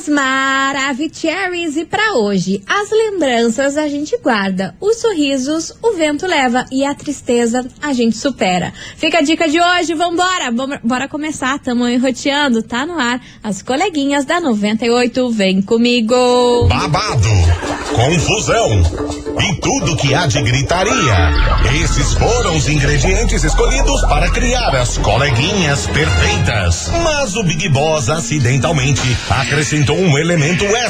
Christmas. Queridos Maravicheries, e para hoje, as lembranças a gente guarda, os sorrisos o vento leva e a tristeza a gente supera. Fica a dica de hoje, vambora! Bora, bora começar, tamo enroteando, tá no ar. As coleguinhas da 98, vem comigo! Babado, confusão e tudo que há de gritaria. Esses foram os ingredientes escolhidos para criar as coleguinhas perfeitas. Mas o Big Boss acidentalmente acrescentou um elemento extra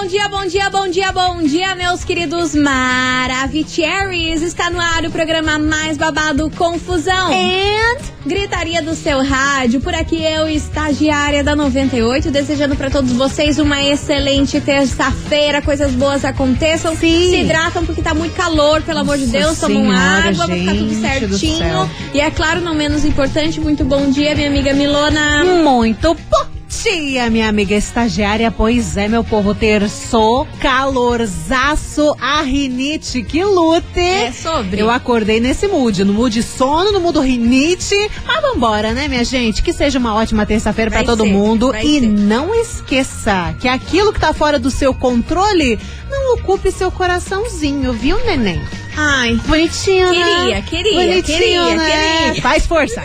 Bom dia, bom dia, bom dia, bom dia, meus queridos Maravicheries. Está no ar o programa mais babado Confusão. And gritaria do seu rádio. Por aqui eu, estagiária da 98, desejando para todos vocês uma excelente terça-feira. Coisas boas aconteçam. Sim. Se hidratam porque tá muito calor, pelo amor de Deus. Tomam água pra ficar tudo certinho. E é claro, não menos importante, muito bom dia, minha amiga Milona. Muito bom dia, minha amiga estagiária. Pois é, meu povo, terçou, calorzaço, a rinite, que lute. É sobre. Eu acordei nesse mood, no mood sono, no mood rinite. Mas vambora, né, minha gente? Que seja uma ótima terça-feira pra Vai todo ser, mundo. E ser. não esqueça que aquilo que tá fora do seu controle não ocupe seu coraçãozinho, viu, neném? Ai, Bonitinho, Queria, né? queria, Bonitinho, queria, né? queria. Faz força.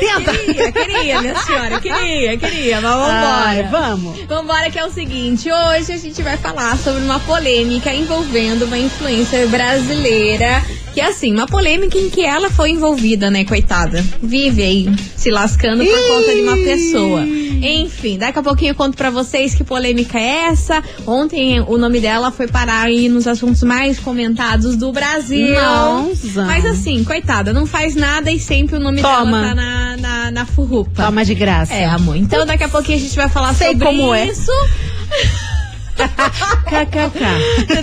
Tenta. queria, queria, minha senhora, queria, queria, mas Ai, vambora. vamos. Vambora que é o seguinte, hoje a gente vai falar sobre uma polêmica envolvendo uma influencer brasileira, que é assim, uma polêmica em que ela foi envolvida, né, coitada. Vive aí se lascando por conta de uma pessoa. Enfim, daqui a pouquinho eu conto pra vocês que polêmica é essa. Ontem o nome dela foi parar aí nos assuntos mais comentados do Brasil. Nossa. Mas assim, coitada, não faz nada e sempre o nome Toma. dela tá na, na, na furrupa. Toma de graça. É, amor. Então daqui a pouquinho a gente vai falar Sei sobre como é. KKK.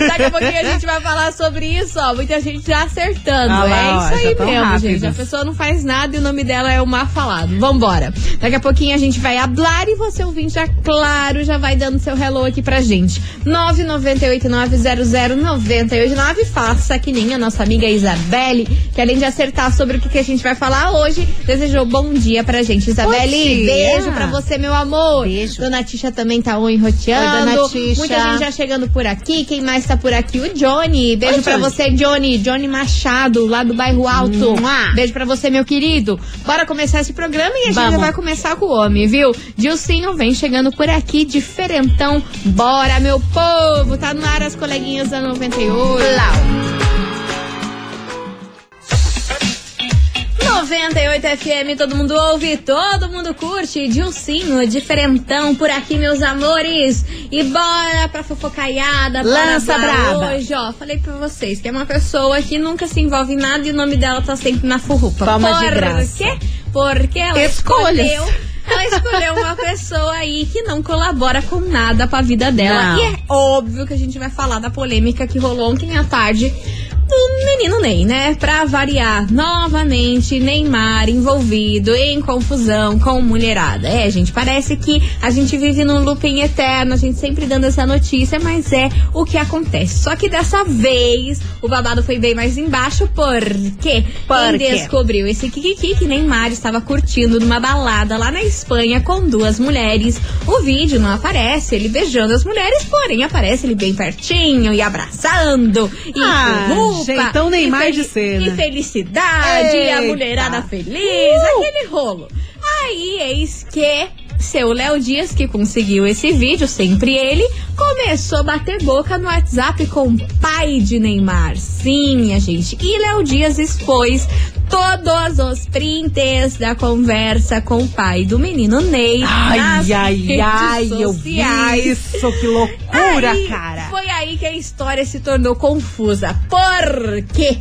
Daqui a pouquinho a gente vai falar sobre isso, ó. Muita gente já acertando. Ah lá, é ó, isso já aí mesmo, rápidos. gente. A pessoa não faz nada e o nome dela é o mal falado. Vambora. Daqui a pouquinho a gente vai hablar e você ouvinte já, claro, já vai dando seu hello aqui pra gente. 998900989. Faça que nem a nossa amiga Isabelle, que além de acertar sobre o que, que a gente vai falar hoje, desejou bom dia pra gente. Isabelle, beijo pra você, meu amor. Beijo. Dona Tisha também tá enroteando. Oi, Dona Tisha. Muita gente já chegando por aqui. Quem mais tá por aqui? O Johnny. Beijo Oi, pra Johnny. você, Johnny. Johnny Machado, lá do bairro Alto. Mua. Beijo pra você, meu querido. Bora começar esse programa e a gente Vamos. já vai começar com o homem, viu? Dilcinho vem chegando por aqui, diferentão. Bora, meu povo. Tá no ar as coleguinhas da 98. 98 FM, todo mundo ouve, todo mundo curte. Dilcinho, diferentão por aqui, meus amores. E bora pra fofocaiada. Lança pra braba. Hoje, ó, falei pra vocês que é uma pessoa que nunca se envolve em nada e o nome dela tá sempre na furrupa. De por graça. quê? Porque ela Escolhas. escolheu... Ela escolheu uma pessoa aí que não colabora com nada pra vida dela. Não. E é óbvio que a gente vai falar da polêmica que rolou ontem à tarde do menino Ney, né? Pra variar novamente, Neymar envolvido em confusão com mulherada. É, gente, parece que a gente vive num looping eterno, a gente sempre dando essa notícia, mas é o que acontece. Só que dessa vez o babado foi bem mais embaixo, porque Por quem quê? descobriu esse Kikiki que Neymar estava curtindo numa balada lá na Espanha com duas mulheres. O vídeo não aparece ele beijando as mulheres, porém aparece ele bem pertinho e abraçando e Ah, jeitão e Neymar fel- de ser, E felicidade, e a Eita. mulherada feliz, Uh! aquele rolo. Aí, eis que seu Léo Dias, que conseguiu esse vídeo, sempre ele, começou a bater boca no WhatsApp com o pai de Neymar. Sim, minha gente. E Léo Dias expôs todos os prints da conversa com o pai do menino Ney. Ai, ai, ai, eu vi sociais. isso, que loucura, Aí, cara. Foi aí que a história se tornou confusa. Por quê?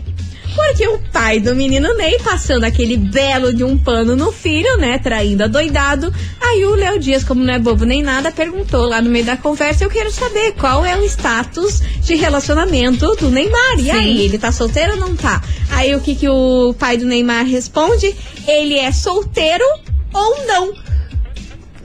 Porque o pai do menino Ney passando aquele belo de um pano no filho, né? Traindo adoidado. Aí o Léo Dias, como não é bobo nem nada, perguntou lá no meio da conversa: Eu quero saber qual é o status de relacionamento do Neymar. E aí, ele tá solteiro ou não tá? Aí o que, que o pai do Neymar responde? Ele é solteiro ou não?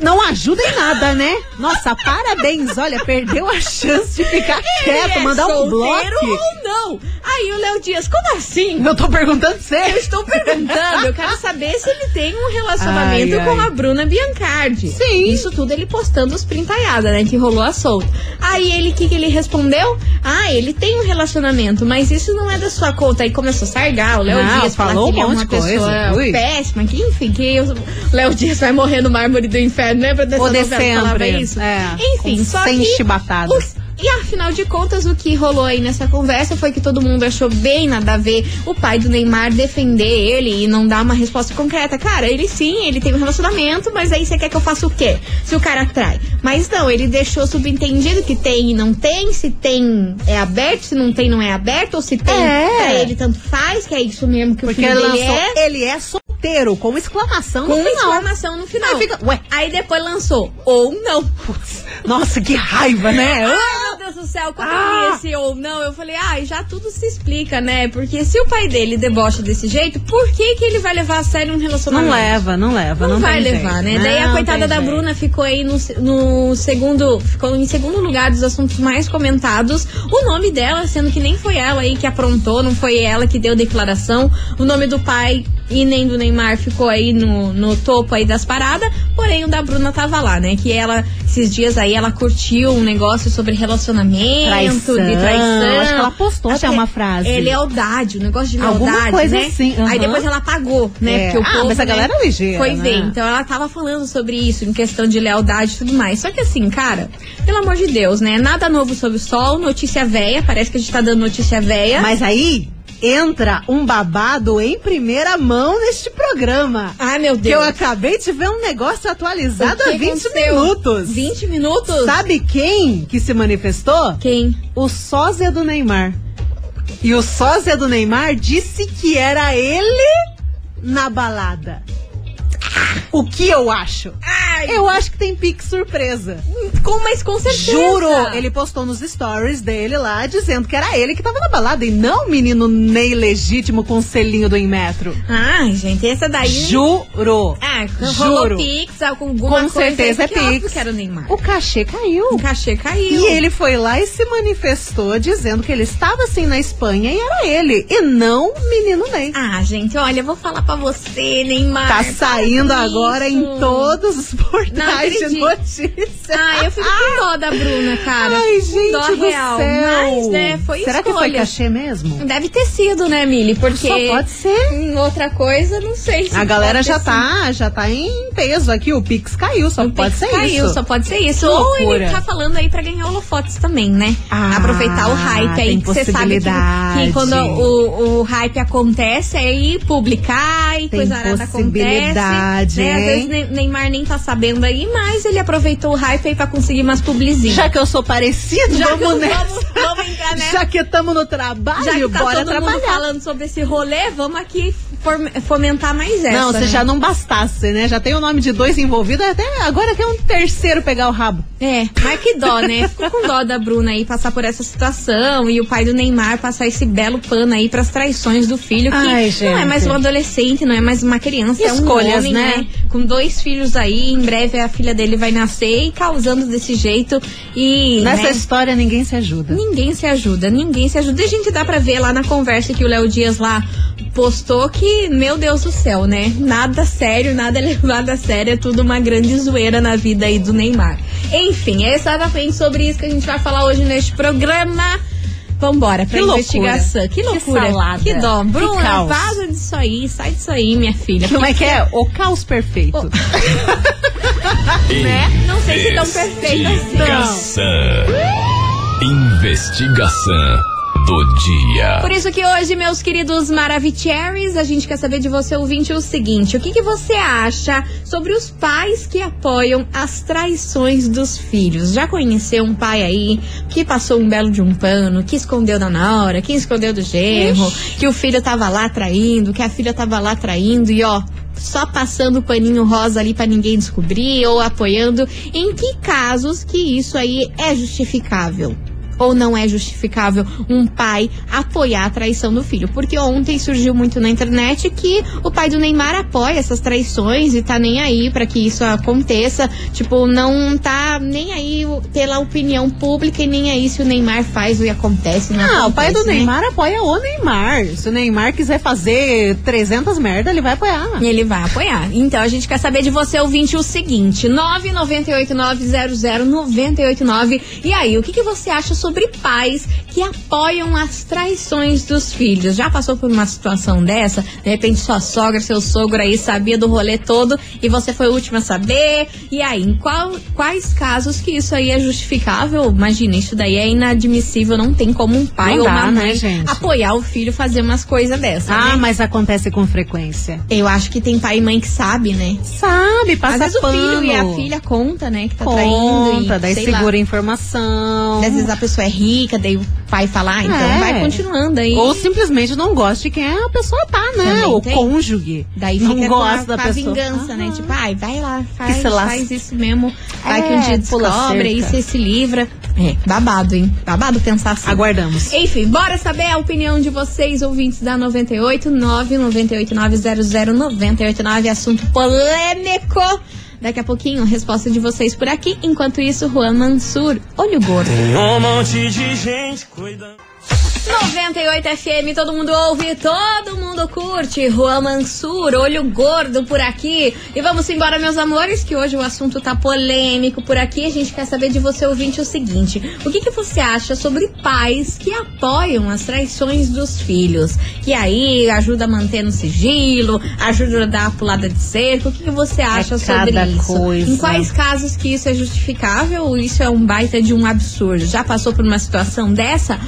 Não ajuda em nada, né? Nossa, parabéns. Olha, perdeu a chance de ficar quieto, Ele é mandar um bloco. ou não? Aí o Léo Dias, como assim? Eu tô perguntando Eu sério. estou perguntando, eu quero saber se ele tem um relacionamento Ai, com ai. a Bruna Biancardi. Sim. Isso tudo ele postando os printaiada, né? Que rolou a solta. Aí ele, o que, que ele respondeu? Ah, ele tem um relacionamento, mas isso não é da sua conta. Aí começou a sargar o Léo Não, Dias, falar falou que ele é um monte uma de coisa. pessoa péssima, que enfim, que o Léo Dias vai morrer no mármore do inferno. Lembra dessa de novela que falava isso? É, Enfim, com só cem que... chibatadas. os- e afinal de contas, o que rolou aí nessa conversa foi que todo mundo achou bem nada a ver o pai do Neymar defender ele e não dar uma resposta concreta. Cara, ele sim, ele tem um relacionamento, mas aí você quer que eu faça o quê? Se o cara trai. Mas não, ele deixou subentendido que tem e não tem, se tem é aberto, se não tem não é aberto, ou se tem É. pra ele tanto faz, que é isso mesmo que o Porque filho ele lançou, é. ele é solteiro, com exclamação Com no final. exclamação no final. Aí fica-. Aí depois lançou, ou não. Nossa, que raiva, né? Ai, meu Deus do céu, quando eu Ah! li esse ou não, eu falei, ai, já tudo se explica, né? Porque se o pai dele debocha desse jeito, por que que ele vai levar a sério um relacionamento? Não leva, não leva. Não, Não, vai levar, jeito. né? Daí a Não coitada da jeito. Bruna ficou aí no, no segundo. Ficou em segundo lugar dos assuntos mais comentados. O nome dela, sendo que nem foi ela aí que aprontou, não foi ela que deu declaração. O nome do pai e nem do Neymar ficou aí no, no topo aí das paradas. Porém, o da Bruna tava lá, né? Que ela, esses dias aí, ela curtiu um negócio sobre relacionamento, Traição. de traição. Acho que ela postou até uma frase. É lealdade, o negócio de lealdade. Alguma coisa né? assim, Aí aham. depois ela apagou, né? É. Porque o Ah, povo, mas a né, galera é ligeira, Foi né? ver. Então ela tava falando sobre isso, em questão de lealdade e tudo mais. Só que assim, cara, pelo amor de Deus, né? Nada novo sob o sol, notícia velha. Parece que a gente tá dando notícia velha. Mas aí entra um babado em primeira mão neste programa. Ai, meu Que Deus. eu acabei de ver um negócio atualizado que há 20 aconteceu? minutos. 20 minutos? Sabe quem que se manifestou? Quem? O sósia do Neymar. E o sósia do Neymar disse que era ele na balada. O que eu acho? Ai, Eu acho que tem pique surpresa. com, mas com certeza. Juro! Ele postou nos stories dele lá dizendo que era ele que tava na balada e não o menino Ney legítimo com o selinho do Inmetro. Ai, gente, essa daí. Juro! Ah, Juro. Pix, alguma Com certeza é Pix. que era o Neymar. O cachê caiu. O cachê caiu. E ele foi lá e se manifestou dizendo que ele estava assim na Espanha e era ele, e não o menino Ney. Ah, gente, olha, eu vou falar pra você, Neymar. Tá saindo agora em todos os portais de acredito. notícia. Ah, eu fico com dó da Bruna, cara. Ai, gente dó do real. céu. Mas, né, foi Será que foi escolha. cachê mesmo? Deve ter sido, né, Mili? Porque Só pode ser. em outra coisa, não sei se A galera já tá, já tá em peso aqui. O Pix caiu, só. O pode Pix ser caiu, isso. só pode ser isso. Ou ele tá falando aí pra ganhar holofotes também, né? Ah, Aproveitar o hype aí, que você sabe que, que quando o, o hype acontece, aí publicar e coisa arada acontece. Possibilidade, Né? Às vezes Ne- Neymar nem tá sabendo aí, mas ele aproveitou o hype aí pra conseguir umas publizinhas. Já que eu sou parecido, Já vamos nessa. vamos, vamos entrar nessa. Já que estamos no trabalho, Já que tá bora todo mundo trabalhar. falando sobre esse rolê, vamos aqui fomentar mais essa. Não, se né? já não bastasse, né? Já tem o nome de dois envolvidos, até agora quer um terceiro pegar o rabo. É, mas que dó, né? Ficou com dó da Bruna aí passar por essa situação e o pai do Neymar passar esse belo pano aí pras traições do filho, que Ai, não é mais um adolescente, não é mais uma criança, é um Escolhas, homem, né? né? Com dois filhos aí, em breve a filha dele vai nascer e causando desse jeito e. Nessa né? história ninguém se ajuda. Ninguém se ajuda, ninguém se ajuda. E a gente dá pra ver lá na conversa que o Léo Dias lá postou que, meu Deus do céu, né? Nada sério, nada levado a sério, é tudo uma grande zoeira na vida aí do Neymar. Enfim, é exatamente sobre isso que a gente vai falar hoje neste programa. Vambora pra Que loucura. investigação. Que Que loucura. salada. Que dó. Que Bruna, caos. vaza disso aí, sai disso aí, minha filha. Como é que é? O caos perfeito. Né? Não sei se tão perfeito assim. Investigação. Investigação do dia. Por isso que hoje, meus queridos Maravicheries, a gente quer saber de você, ouvinte, o seguinte: o que, que você acha sobre os pais que apoiam as traições dos filhos? Já conheceu um pai aí que passou um belo de um pano, que escondeu da nora, que escondeu do genro, que o filho tava lá traindo, que a filha tava lá traindo e ó. Só passando o paninho rosa ali pra ninguém descobrir ou apoiando. Em que casos que isso aí é justificável? Ou não é justificável um pai apoiar a traição do filho? Porque ontem surgiu muito na internet que o pai do Neymar apoia essas traições e tá nem aí para que isso aconteça. Tipo, não tá nem aí pela opinião pública e nem aí se o Neymar faz e acontece. Não, Ah, acontece, o pai do né? Neymar apoia o Neymar. Se o Neymar quiser fazer 300 merda, ele vai apoiar. Ele vai apoiar. Então a gente quer saber de você, ouvinte, o seguinte: 998900989. E aí, o que, que você acha sobre pais que apoiam as traições dos filhos? Já passou por uma situação dessa? De repente sua sogra, seu sogro aí sabia do rolê todo e você foi o último a saber? E aí, em qual- quais casos que isso aí é justificável? Imagina, isso daí é inadmissível. Não tem como um pai Não ou dá, uma né, mãe gente? apoiar o filho fazer umas coisas dessas. Ah, né? mas acontece com frequência. Eu acho que tem pai e mãe que sabe, né? Sabe, passa Às vezes pano. o filho e a filha conta, né, que tá traindo. Conta, E, daí segura lá. a informação. Às vezes a pessoa é rica, daí o pai fala, ah, então É. vai continuando aí. Ou simplesmente não gosta de quem a pessoa tá, né? O cônjuge. Daí não fica gosta a, da a pessoa. vingança, né? Ah. Tipo, ai, vai lá, faz, faz isso mesmo. Vai É, que um dia pula descobre, aí você se livra. É, babado, hein? Babado pensar assim. Aguardamos. Enfim, bora saber a opinião de vocês, ouvintes da 98 998900989, assunto polêmico. Daqui a pouquinho, resposta de vocês por aqui. Enquanto isso, Juan Mansur, olho gordo. Um monte de gente cuidando. 98 FM, todo mundo ouve, todo mundo curte. Juan Mansur, olho gordo por aqui. E vamos embora, meus amores, que hoje o assunto tá polêmico por aqui. A gente quer saber de você, ouvinte, o seguinte: o que, que você acha sobre pais que apoiam as traições dos filhos? E aí, ajuda a manter no sigilo, ajuda a dar a pulada de cerco. O que, que você acha sobre cada isso? coisa. Em quais casos que isso é justificável ou isso é um baita de um absurdo? Já passou por uma situação dessa?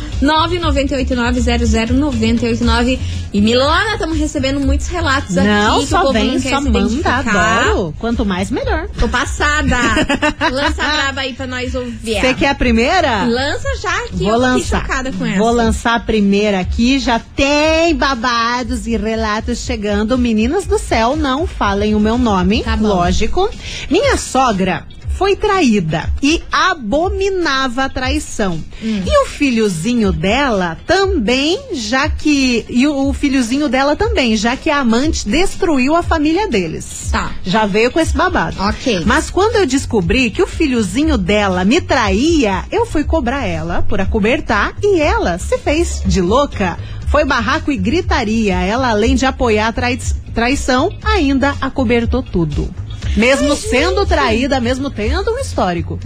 998900989 e Milona, estamos recebendo muitos relatos aqui Não, que o só povo vem, não só manda, adoro. Quanto mais, melhor. Tô passada. Lança a braba aí pra nós ouvir. Você quer a primeira? Lança já que Vou lançar. chocada com essa. Vou lançar a primeira aqui. Já tem babados e relatos chegando. Meninas do céu, não falem o meu nome. Tá. Lógico. Minha sogra foi traída e abominava a traição. Hum. E o filhozinho dela também, já que. E o, o filhozinho dela também, já que a amante destruiu a família deles. Tá. Já veio com esse babado. Ok. Mas quando eu descobri que o filhozinho dela me traía, eu fui cobrar ela por acobertar e ela se fez de louca. Foi barraco e gritaria. Ela, além de apoiar a trai- traição, ainda acobertou tudo. Mesmo sendo traída, mesmo tendo um histórico.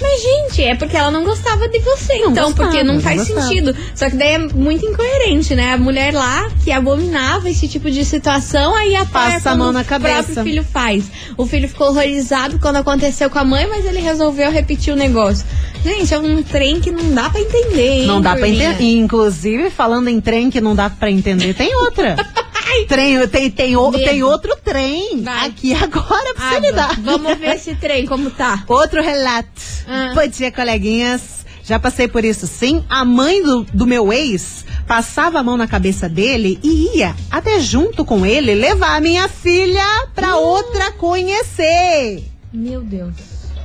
Mas, gente, é porque ela não gostava de você, Não então, gostava, porque não não faz gostava. sentido. Só que daí é muito incoerente, né? A mulher lá que abominava esse tipo de situação, aí apoia Passa a mão na O cabeça. próprio filho faz. O filho ficou horrorizado quando aconteceu com a mãe, mas ele resolveu repetir o negócio. Gente, é um trem que não dá pra entender, hein? Não dá pra Turminha? entender. Inclusive, falando em trem que não dá pra entender, tem outra. trem, tem, tem, o- tem outro trem Vai. aqui agora pra Ah, você me dar. Vamos ver esse trem como tá. Outro relato. Ah. Bom dia, coleguinhas. Já passei por isso sim. A mãe do, do meu ex passava a mão na cabeça dele e ia até junto com ele levar a minha filha pra outra conhecer. Meu Deus.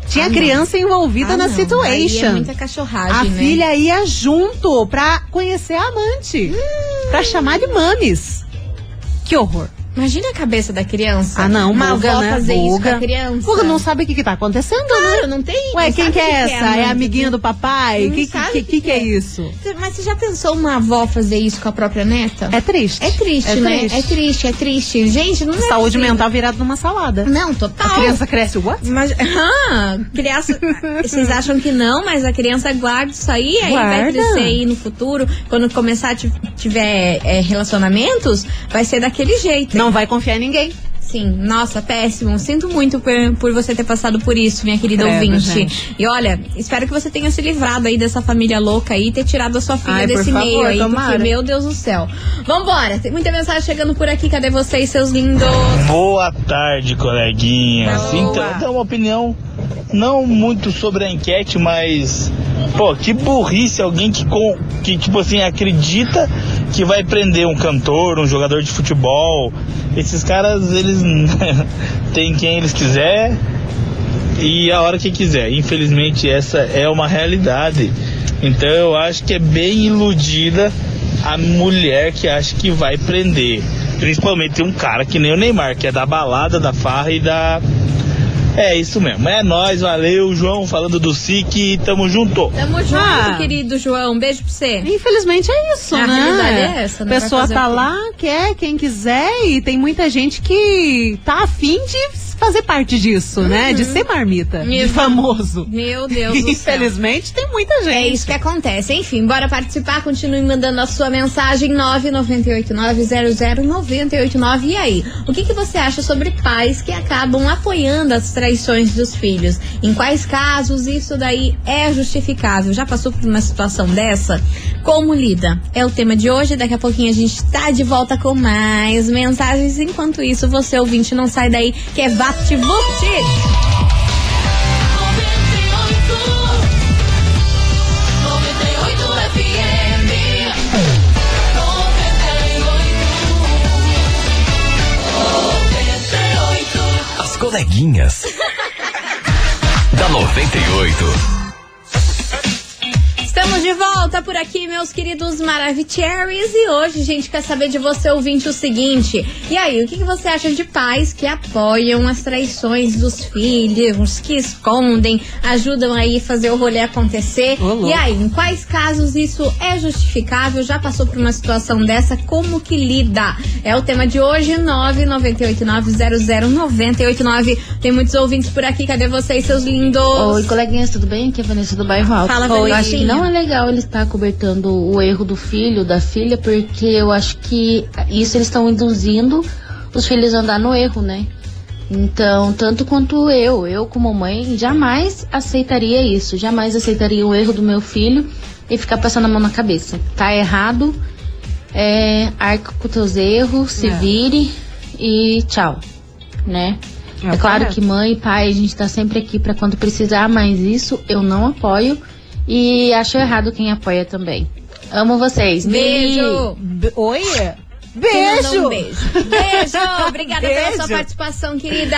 Tinha Ah, não. criança envolvida Ah, na não. Aí é situation. muita cachorragem, a né? filha ia junto pra conhecer a amante. Pra chamar de mames. Que horror. Imagina a cabeça da criança. Ah, não, Uma buga, avó né? fazer isso com Buga. a criança. Buga não sabe o que, que tá acontecendo, né? Claro, não tem. Ué, não quem que o é essa? a É a mãe. amiguinha do papai? Não Que que, o que, que que é é. isso? Mas você já pensou uma avó fazer isso com a própria neta? É triste. É triste, É né? triste. É triste, é triste. Gente, não é Saúde assim. mental virada numa salada. Não, total. A criança cresce o what? Mas, ah, criança, vocês acham que não, mas a criança guarda isso aí, aí vai Guarda. crescer aí no futuro, quando começar a ti- tiver é, relacionamentos, vai ser daquele jeito. Não vai confiar em ninguém. Sim, nossa, péssimo. Sinto muito por, por você ter passado por isso, minha querida Credo, ouvinte. gente. E olha, espero que você tenha se livrado aí dessa família louca aí e ter tirado a sua filha Ai, desse favor, meio aí. tomara. Porque, meu Deus do céu. Vambora, tem muita mensagem chegando por aqui. Cadê vocês, seus lindos? Boa tarde, coleguinhas. Boa. Então, dá uma opinião não muito sobre a enquete, mas pô, que burrice alguém que com que tipo assim acredita que vai prender um cantor, um jogador de futebol. Esses caras eles têm quem eles quiser e a hora que quiser. Infelizmente essa é uma realidade. Então eu acho que é bem iludida a mulher que acha que vai prender. Principalmente um cara que nem o Neymar, que é da balada, da farra e da. É isso mesmo. É nóis, valeu, João, falando do SIC, tamo junto. Tamo junto, Ah. querido João. Um beijo pra você. Infelizmente é isso, A né? realidade é essa, A né? Vai pessoa tá lá, quer quem quiser, e tem muita gente que tá afim de fazer parte disso, né? De ser marmita, de famoso. Meu Deus do céu. Infelizmente tem muita gente. É isso que acontece. Enfim, bora participar. Continue mandando a sua mensagem 998900989. E aí, o que, que você acha sobre pais que acabam apoiando as traições dos filhos? Em quais casos isso daí é justificável? Já passou por uma situação dessa? Como lida? É o tema de hoje. Daqui a pouquinho a gente tá de volta com mais mensagens. Enquanto isso, você ouvinte não sai daí, que é VaptVupt. As coleguinhas. da 98. Estamos de volta por aqui, meus queridos Maravicheries. E hoje, gente, quer saber de você, ouvinte, o seguinte. E aí, o que, que você acha de pais que apoiam as traições dos filhos, que escondem, ajudam aí a fazer o rolê acontecer? E aí, em quais casos isso é justificável? Já passou por uma situação dessa? Como que lida? É o tema de hoje, 998900989. Tem muitos ouvintes por aqui. Cadê vocês, seus lindos? Oi, coleguinhas, tudo bem? Aqui é a Vanessa do Bairro Alto. Fala, Eu acho que Vanessinha. não é legal ele estar cobertando o erro do filho, da filha, porque eu acho que isso eles estão induzindo os filhos a andar no erro, né? Então, tanto quanto eu, eu como mãe, jamais aceitaria isso. Jamais aceitaria o erro do meu filho e ficar passando a mão na cabeça. Tá errado, é, arca com teus erros, se É. vire e tchau, né? É É, claro que mãe e pai, a gente tá sempre aqui pra quando precisar, mas isso eu não apoio e acho errado quem apoia também. Amo vocês. Beijo! B- Oi? Beijo! Um beijo. Beijo! Obrigada pela Beijo. sua participação, querida.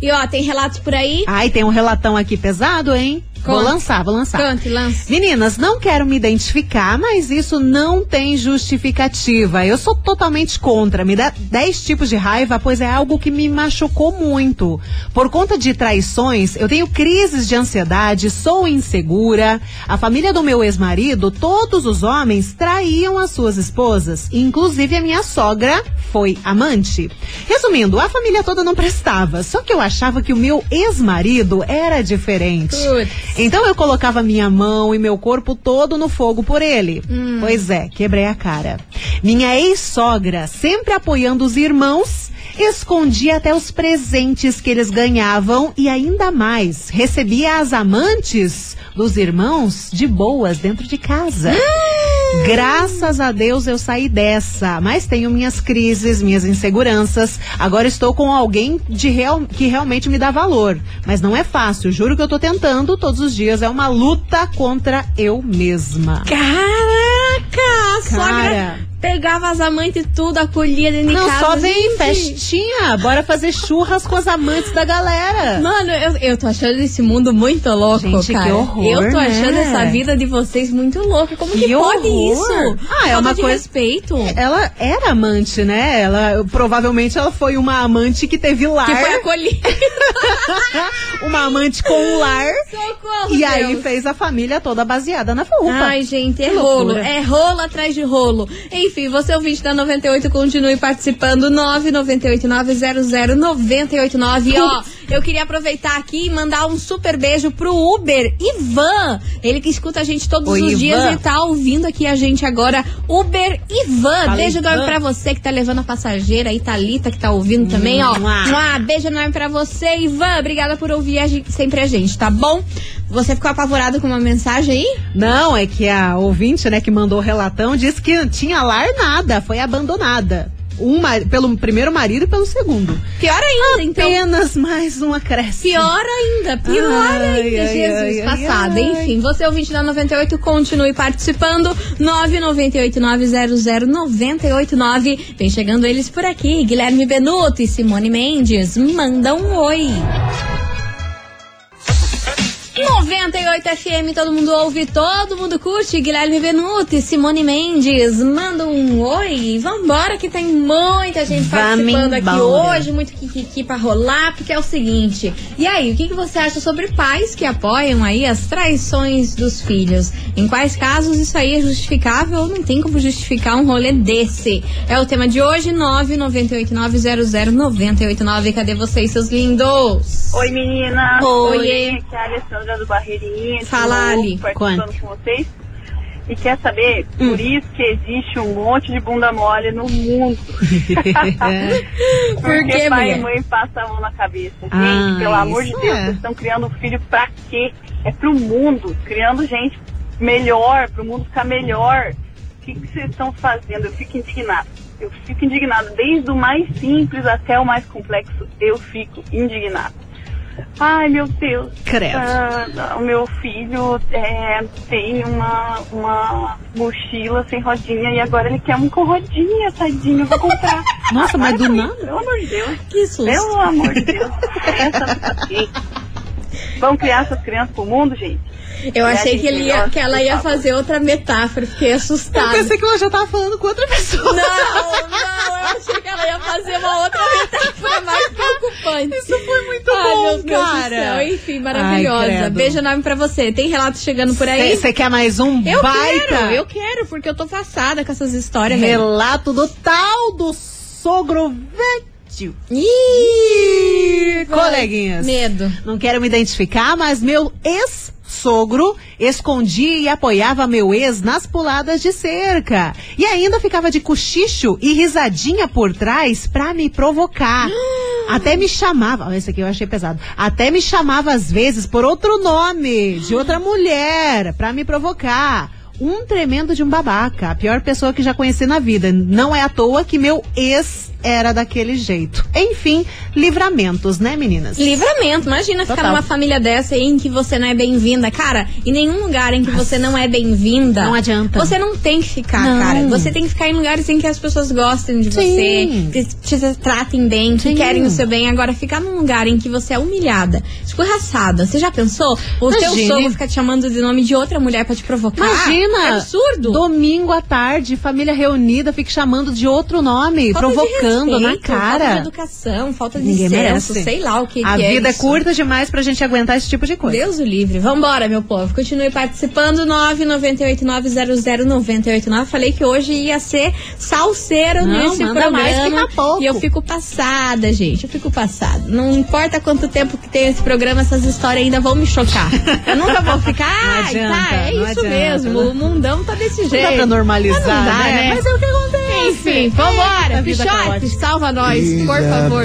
E ó, tem relatos por aí? Ai, tem um relatão aqui pesado, hein? Vou Conta. lançar, vou lançar. Cante, lance. Meninas, não quero me identificar, mas isso não tem justificativa. Eu sou totalmente contra. Me dá 10 tipos de raiva, pois é algo que me machucou muito. Por conta de traições, eu tenho crises de ansiedade, sou insegura. A família do meu ex-marido, todos os homens traíam as suas esposas, inclusive a minha sogra foi amante. Resumindo, a família toda não prestava, só que eu achava que o meu ex-marido era diferente. Putz. Então eu colocava minha mão e meu corpo todo no fogo por ele. Hum. Pois é, quebrei a cara. Minha ex-sogra, sempre apoiando os irmãos, escondia até os presentes que eles ganhavam e ainda mais, recebia as amantes dos irmãos de boas dentro de casa. Graças a Deus eu saí dessa, mas tenho minhas crises, minhas inseguranças. Agora estou com alguém de real, que realmente me dá valor. Mas não é fácil, juro que eu tô tentando todos os dias. É uma luta contra eu mesma. Caraca! Cara. Pegava as amantes e tudo, acolhia dentro de Não, casa. só vem Gente, festinha. Bora fazer churras com as amantes da galera. Mano, eu, eu tô achando esse mundo muito louco, Gente, que cara. horror, eu tô achando né? essa vida de vocês muito louca. Como que, Que pode isso? Ah, é uma de coisa- respeito. Ela era amante, né? Ela provavelmente ela foi uma amante que teve lar, Que foi acolhida. uma amante com um lar. Socorro, E aí Deus. fez a família toda baseada na fupa. Ai, gente, é Que rolo. loucura. É rolo atrás de rolo. Enfim, você ouvinte da 98, continue participando. 998900989. E ó, Eu queria aproveitar aqui e mandar um super beijo pro Uber Ivan. Ele que escuta a gente todos Oi, os Ivan. dias e tá ouvindo aqui a gente agora. Uber Ivan. Fala, beijo enorme pra você que tá levando a passageira aí, Thalita, que tá ouvindo também, ó. Mua. Beijo enorme pra você, Ivan. Obrigada por ouvir a gente- sempre a gente, tá bom? Você ficou apavorado com uma mensagem aí? Não, é que a ouvinte, né, que mandou o relatão, disse que tinha lar nada, foi abandonada. Um, pelo primeiro marido e pelo segundo. Pior ainda, então. Apenas mais um acréscimo. Pior ainda, pior Ai, ainda, ai, Jesus ai, passado. Enfim, você ouvinte da 98, continue participando. 998900989. Vem chegando eles por aqui. Guilherme Benuto e Simone Mendes. Manda um oi. 98 FM, todo mundo ouve, todo mundo curte. Guilherme Benuto e Simone Mendes, manda um oi. Vambora, que tem muita gente Vamos participando aqui embora. hoje, muito kikiki pra rolar, porque é o seguinte. E aí, o que, que você acha sobre pais que apoiam aí as traições dos filhos? Em quais casos isso aí é justificável ou não tem como justificar um rolê desse? É o tema de hoje, 998900989. Cadê vocês, seus lindos? Oi meninas! Oi. Oi, aqui é a Alessandra do Barreirinha. Fala, Ali. Conte. com vocês. E quer saber? Hum. Por isso que existe um monte de bunda mole no mundo. Porque quê, pai mulher? e mãe passam a mão na cabeça. Gente, Ah, pelo amor de Deus, é. vocês estão criando um filho pra quê? É pro mundo. Criando gente melhor, pro mundo ficar melhor. O que que vocês estão fazendo? Eu fico indignada. Eu fico indignada. Desde o mais simples até o mais complexo, eu fico indignada. Ai, meu Deus. Credo. Ah, o meu filho é, tem uma, uma mochila sem rodinha e agora ele quer um com rodinha, tadinho. Eu vou comprar. Nossa, mas do nada. Pelo amor de Deus. Que susto. Pelo amor de Deus. Vamos criar essas crianças pro mundo, gente? Eu É, achei que, ele ia- que ela ia fazer outra metáfora, fiquei Eu assustada. pensei que ela já tava falando com outra pessoa. Não, não, eu achei que ela ia fazer uma outra metáfora mais preocupante. Isso foi muito Ai, bom, meu Deus cara. do céu. Enfim, maravilhosa. Ai. Beijo enorme pra você. Tem relato chegando por aí? Você quer mais um Eu baita quero, eu quero, porque eu tô passada com essas histórias, relato do tal do sogro velho? Ih, Coleguinhas. Medo. Não quero me identificar, mas meu ex-sogro escondia e apoiava meu ex nas puladas de cerca. E ainda ficava de cochicho e risadinha por trás pra me provocar. Até me chamava, esse aqui eu achei pesado. Até me chamava às vezes por outro nome, de outra mulher, pra me provocar. Um tremendo de um babaca, a pior pessoa que já conheci na vida. Não é à toa que meu ex era daquele jeito. Enfim, livramentos, né, meninas? Livramento, imagina ficar Total. numa família dessa aí em que você não é bem-vinda. Cara, em nenhum lugar em que você não é bem-vinda. Não adianta. Você não tem que ficar, Não. cara. Você tem que ficar em lugares em que as pessoas gostem de Sim. você, que te tratem bem, que Sim. querem o seu bem. Agora, ficar num lugar em que você é humilhada, escorraçada. Você já pensou? O teu Imagine. sogro ficar te chamando de nome de outra mulher pra te provocar? Imagina! É absurdo! Domingo à tarde, família reunida, fica chamando de outro nome, Falta provocando na respeito, Falta de cara. educação, falta de Ninguém senso, merece. sei lá o que, A que é vida é curta demais pra gente aguentar esse tipo de coisa. Deus o livre. Vambora, meu povo. Continue participando. 998900989. Falei que hoje ia ser salseiro Não, nesse manda programa. mais que tá pouco. E eu fico passada, gente. Eu fico passada. Não importa quanto tempo que tem esse programa, essas histórias ainda vão me chocar. Eu nunca vou ficar. Não Ai, adianta, tá, é não isso adianta, mesmo. né? O mundão tá desse Não jeito. dá pra normalizar, Mas não dá, né? né? Mas é o que. Enfim, vambora. A vida Pichote, salva nós, por favor.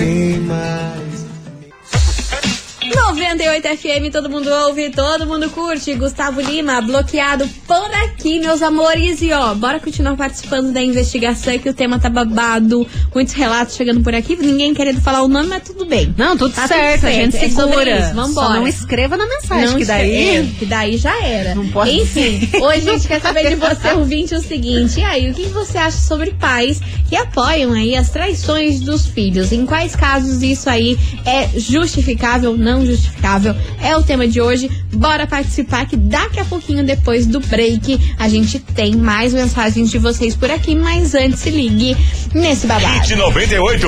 98 FM, todo mundo ouve, todo mundo curte. Gustavo Lima, bloqueado por aqui, meus amores. E ó, bora continuar participando da investigação que o tema tá babado. Muitos relatos chegando por aqui, ninguém querendo falar o nome, mas tudo bem. Não, tudo Tá tudo certo, a gente certo, é sobre segura. isso, vambora. Só não escreva na mensagem, Não que daí... é, que daí já era. Não pode Enfim, hoje a gente quer saber de você, ouvinte, o seguinte. E aí, o que você acha sobre pais que apoiam aí as traições dos filhos? Em quais casos isso aí é justificável, não justificável? Injustificável é o tema de hoje. Bora participar que daqui a pouquinho depois do break a gente tem mais mensagens de vocês por aqui, mas antes se ligue nesse babado. Hit 98.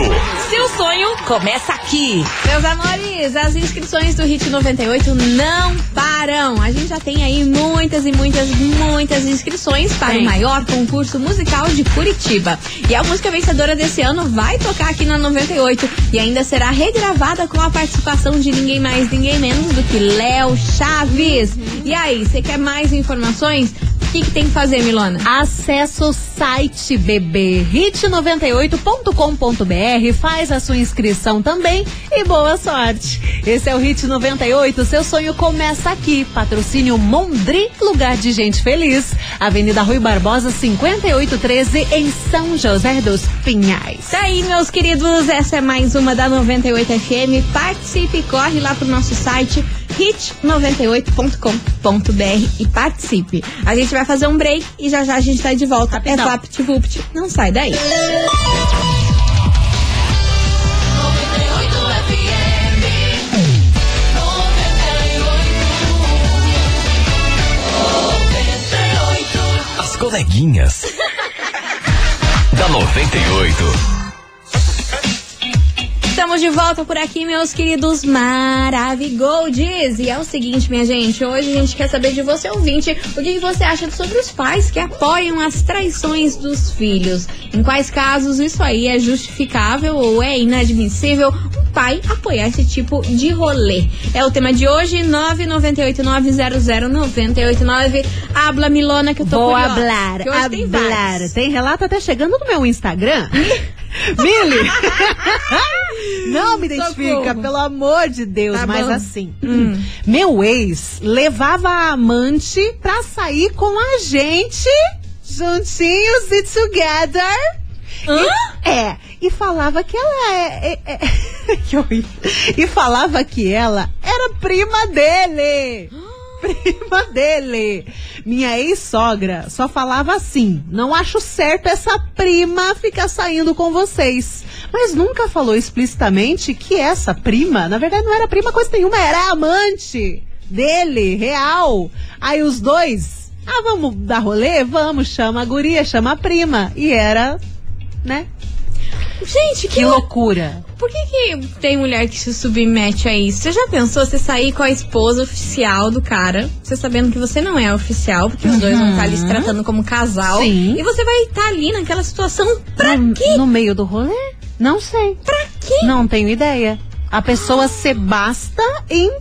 Seu sonho começa aqui. Meus amores, as inscrições do Hit 98 não param. A gente já tem aí muitas e muitas, muitas inscrições para o maior concurso musical de Curitiba. E a música vencedora desse ano vai tocar aqui na 98 e ainda será regravada com a participação de ninguém mais, ninguém menos do que Léo Chaves. E aí, você quer mais informações? O que, que tem que fazer, Milona? Acesse o site bebê hit98.com.br, faz a sua inscrição também e boa sorte. Esse é o Hit 98, seu sonho começa aqui. Patrocínio Mondri, lugar de gente feliz. Avenida Rui Barbosa, 5813, em São José dos Pinhais. Tá aí, meus queridos, essa é mais uma da 98 FM. Participe, corre lá pro nosso site hit98.com.br e participe. A gente vai fazer um break e já já a gente tá de volta. Rapidão. É Vupt, não sai daí. As coleguinhas. da 98. Estamos de volta por aqui, meus queridos Maravigoldes. E é o seguinte, minha gente, hoje a gente quer saber de você, ouvinte, o que você acha sobre os pais que apoiam as traições dos filhos. Em quais casos isso aí é justificável ou é inadmissível um pai apoiar esse tipo de rolê? É o tema de hoje, 998900989. Habla, Milona, que eu tô Vou curiosa, hablar, que hoje tem hablar. vários. Tem relato até chegando no meu Instagram. Mili! Não me identifica, Socorro. pelo amor de Deus, Tá mas bom. assim. Meu ex levava a amante pra sair com a gente, juntinhos e together. E, é, e falava que ela é. é- é- que horrível. E falava que ela era prima dele. Prima dele. Minha ex-sogra só falava assim: não acho certo essa prima ficar saindo com vocês. Mas nunca falou explicitamente que essa prima, na verdade, não era prima coisa nenhuma, era amante dele, real. Aí os dois, ah, vamos dar rolê? Vamos, chama a guria, chama a prima. E era, né? Gente, que, Que lou- loucura. Por que, que tem mulher que se submete a isso? Você já pensou você sair com a esposa oficial do cara, você sabendo que você não é oficial, porque os dois vão estar ali se tratando como casal. Uhum. Sim. E você vai estar ali naquela situação pra no, quê? No meio do rolê? Não sei. Pra quê? Não tenho ideia. A pessoa se basta em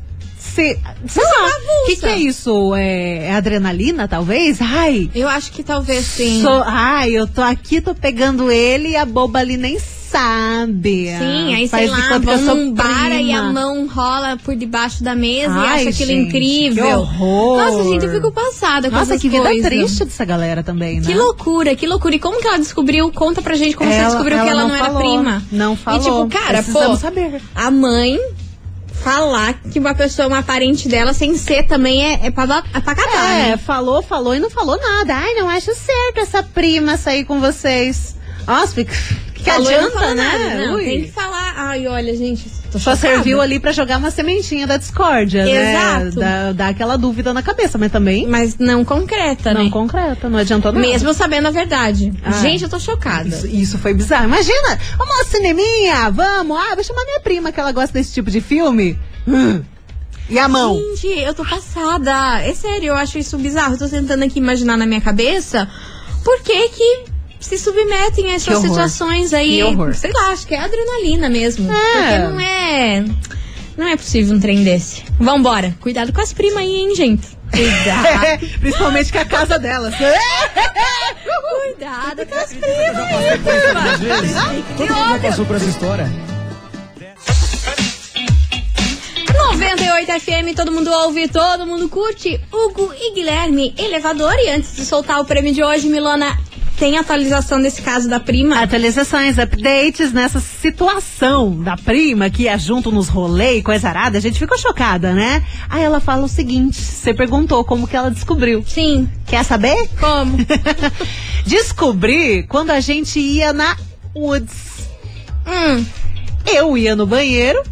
se. Sei lá. O que, que é isso? É, é adrenalina, talvez? Ai. Eu acho que talvez sim. Sou, ai, eu tô aqui, tô pegando ele e a boba ali nem sabe. Sim, aí Faz sei lá, vão sou num bar e a mão rola por debaixo da mesa Ai, e acha aquilo gente, incrível. que horror. Nossa, gente, eu fico passada com Nossa, que vida triste dessa galera também, né? Que loucura, que loucura. E como que ela descobriu? Conta pra gente como você Ela- descobriu que ela ela não não, era falou. prima. Não falou. E tipo, cara, pô, Precisamos saber. a mãe falar que uma pessoa é uma parente dela sem ser também é, é pra, é pra catar, É, né? falou, falou e não falou nada. Ai, não acho certo essa prima sair com vocês. Nossa, fica, que Falou não adianta, né? nada. Não, Ui. tem que falar. Ai, olha, gente, Só chocada. serviu ali pra jogar uma sementinha da discórdia, Exato. né? Dá, dá aquela dúvida na cabeça, mas também Mas não concreta, não né? concreta, não adiantou nada. Mesmo sabendo a verdade. Ah. Gente, eu tô chocada. Isso, isso foi bizarro. Imagina, vamos ao cineminha, vamos. Ah, vou chamar minha prima que ela gosta desse tipo de filme. Hum. E a mão? Gente, eu tô passada. É sério, eu acho isso bizarro. Eu tô tentando aqui imaginar na minha cabeça por que que se submetem a essas situações aí. Sei lá, acho que é adrenalina mesmo. É. Porque não é. Não é possível um trem desse. Vambora. Cuidado com as primas aí, hein, gente? Cuidado. Principalmente com a casa delas. Cuidado com as primas. Todo mundo passou por essa história. 98 FM, todo mundo ouve, todo mundo curte. Hugo e Guilherme, elevador. E antes de soltar o prêmio de hoje, Milona, tem atualização desse caso da prima? Atualizações, updates nessa situação da prima que ia junto nos rolês e coisa arada, a gente ficou chocada, né? Aí ela fala o seguinte: você perguntou como que ela descobriu. Sim. Quer saber? Como? Descobri quando a gente ia na Woods. hum. Eu ia no banheiro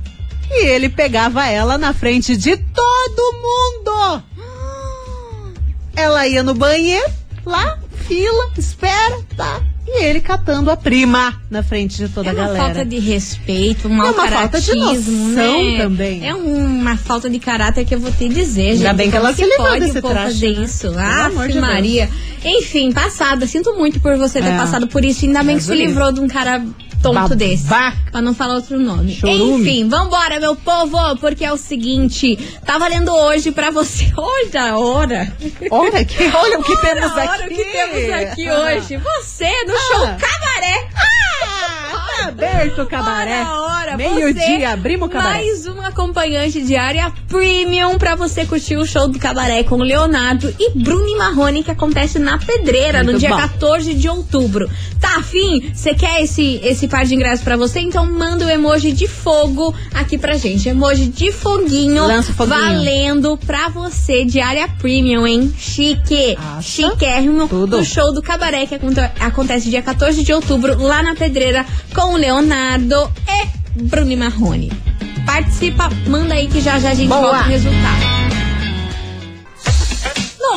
e ele pegava ela na frente de todo mundo. Ela ia no banheiro, lá, fila, espera, tá? E ele catando a prima na frente de toda É a uma galera. falta de respeito, um É uma falta de caratismo, noção né? também. É uma falta de caráter que eu vou te dizer, gente. Ainda bem que ela se livrou pode desse traste, fazer né? isso? Pelo Ah, de Deus. Maria. Enfim, passada. Sinto muito por você ter É. passado por isso. Ainda bem que Deus se livrou de um cara tonto Babaca. desse. Pra não falar outro nome. Chorume. Enfim, vambora, meu povo, porque é o seguinte, tá valendo hoje pra você. Olha a hora. Olha, que, olha o que Olha temos a hora aqui. que temos aqui Ah. hoje. Você no show Ah. Cabaré. Aberto o cabaré. Ora, ora, Meio-dia, abrimos o cabaré. Mais um acompanhante diária premium pra você curtir o show do cabaré com Leonardo e Bruno e Marrone, que acontece na Pedreira, no Muito dia bom. 14 de outubro. Tá afim? Você quer esse, esse par de ingressos pra você? Então manda o emoji de fogo aqui pra gente. Emoji de foguinho. Lança o foguinho. Valendo pra você, diária premium, hein? Chique. Acha? Chiquérrimo. Tudo. Do show do cabaré que aconte- acontece dia 14 de outubro lá na Pedreira com o Leonardo e Bruno e Marrone. Participa, manda aí que já já a gente Boa. volta o resultado.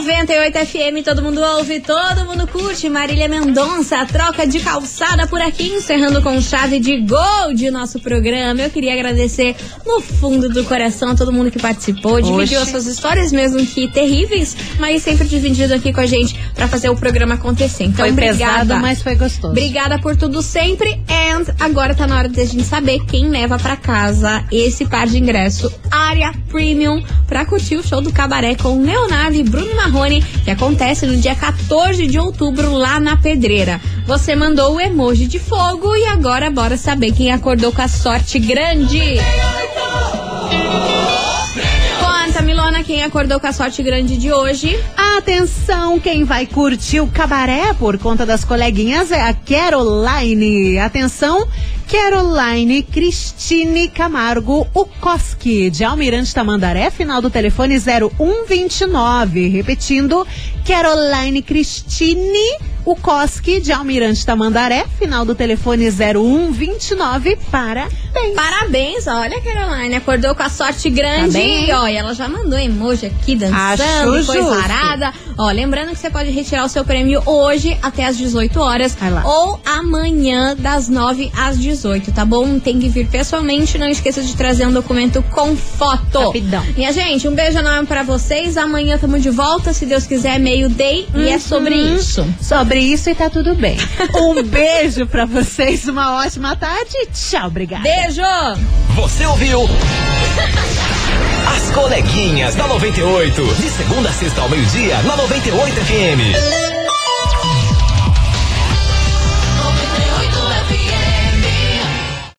98 FM, todo mundo ouve, todo mundo curte. Marília Mendonça, troca de calçada por aqui, encerrando com chave de gol de nosso programa. Eu queria agradecer no fundo do coração a todo mundo que participou, dividiu Oxe. as suas histórias, mesmo que terríveis, mas sempre dividido aqui com a gente pra fazer o programa acontecer. Então, Foi obrigada. pesado, mas foi gostoso. Obrigada por tudo sempre. And agora tá na hora de a gente saber quem leva pra casa esse par de ingresso área premium pra curtir o show do cabaré com Leonardo e Bruno Marrone, que acontece no dia 14 de outubro lá na Pedreira. Você mandou o emoji de fogo e agora bora saber quem acordou com a sorte grande. Conta, Milona, quem acordou com a sorte grande de hoje? Atenção, quem vai curtir o cabaré por conta das coleguinhas é a Caroline. Atenção, Caroline Cristine Camargo Ukoski, de Almirante Tamandaré, final do telefone 0129. Repetindo, Caroline Cristine Ukoski, de Almirante Tamandaré, final do telefone 0129. Parabéns. Parabéns, olha, Caroline, acordou com a sorte grande. Tá? E, e ela já mandou emoji aqui dançando, Acho coisa justo. arada. Ó, lembrando que você pode retirar o seu prêmio hoje até às 18 horas ou amanhã das 9 às 18, tá bom? Tem que vir pessoalmente, não esqueça de trazer um documento com foto. Rapidão. Minha gente, um beijo enorme pra vocês. Amanhã tamo de volta, se Deus quiser, meio-day. E é sobre Uhum. isso. Sobre isso e tá tudo bem. Um beijo pra vocês, uma ótima tarde. Tchau, obrigada. Beijo! Você ouviu? As coleguinhas da 98. De segunda a sexta ao meio-dia, na 98 FM.